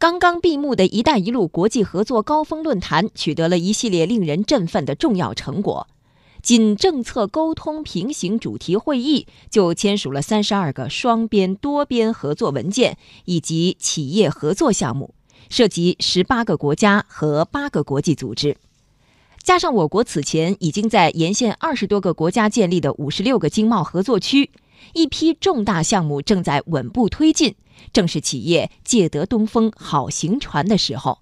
刚刚闭幕的一带一路国际合作高峰论坛取得了一系列令人振奋的重要成果。仅政策沟通平行主题会议就签署了三十二个双边、多边合作文件以及企业合作项目，涉及十八个国家和八个国际组织。加上我国此前已经在沿线二十多个国家建立的五十六个经贸合作区，一批重大项目正在稳步推进，正是企业借得东风好行船的时候。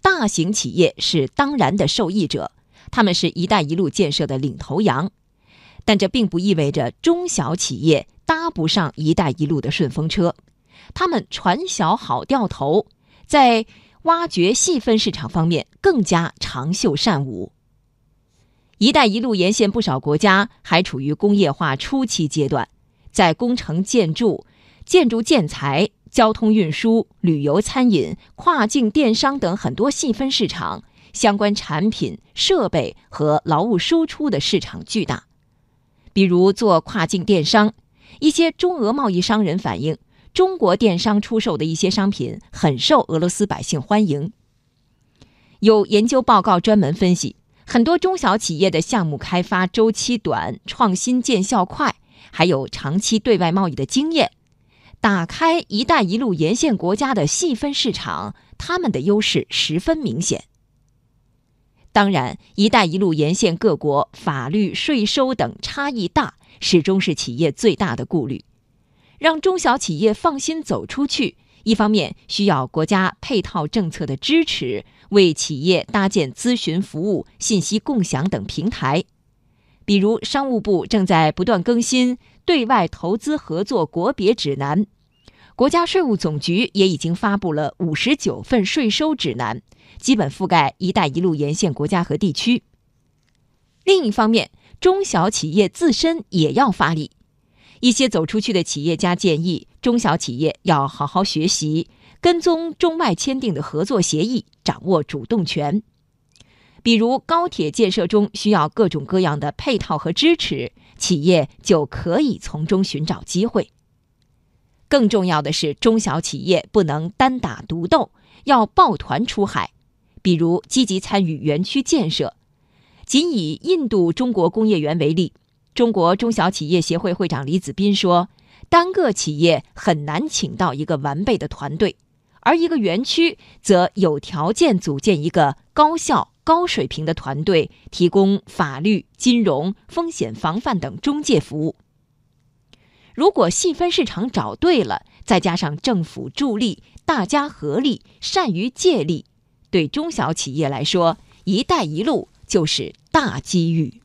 大型企业是当然的受益者，他们是一带一路建设的领头羊，但这并不意味着中小企业搭不上一带一路的顺风车，他们船小好掉头，在。挖掘细分市场方面更加长袖善舞。“一带一路”沿线不少国家还处于工业化初期阶段，在工程建筑、建筑建材、交通运输、旅游、餐饮、跨境电商等很多细分市场，相关产品、设备和劳务输出的市场巨大。比如做跨境电商，一些中俄贸易商人反映。中国电商出售的一些商品很受俄罗斯百姓欢迎。有研究报告专门分析，很多中小企业的项目开发周期短，创新见效快，还有长期对外贸易的经验，打开“一带一路”沿线国家的细分市场，他们的优势十分明显。当然，“一带一路”沿线各国法律、税收等差异大，始终是企业最大的顾虑。让中小企业放心走出去，一方面需要国家配套政策的支持，为企业搭建咨询服务、信息共享等平台。比如，商务部正在不断更新对外投资合作国别指南，国家税务总局也已经发布了五十九份税收指南，基本覆盖“一带一路”沿线国家和地区。另一方面，中小企业自身也要发力。一些走出去的企业家建议，中小企业要好好学习，跟踪中外签订的合作协议，掌握主动权。比如高铁建设中需要各种各样的配套和支持，企业就可以从中寻找机会。更重要的是，中小企业不能单打独斗，要抱团出海。比如积极参与园区建设。仅以印度中国工业园为例。中国中小企业协会会长李子斌说：“单个企业很难请到一个完备的团队，而一个园区则有条件组建一个高效、高水平的团队，提供法律、金融、风险防范等中介服务。如果细分市场找对了，再加上政府助力，大家合力，善于借力，对中小企业来说，‘一带一路’就是大机遇。”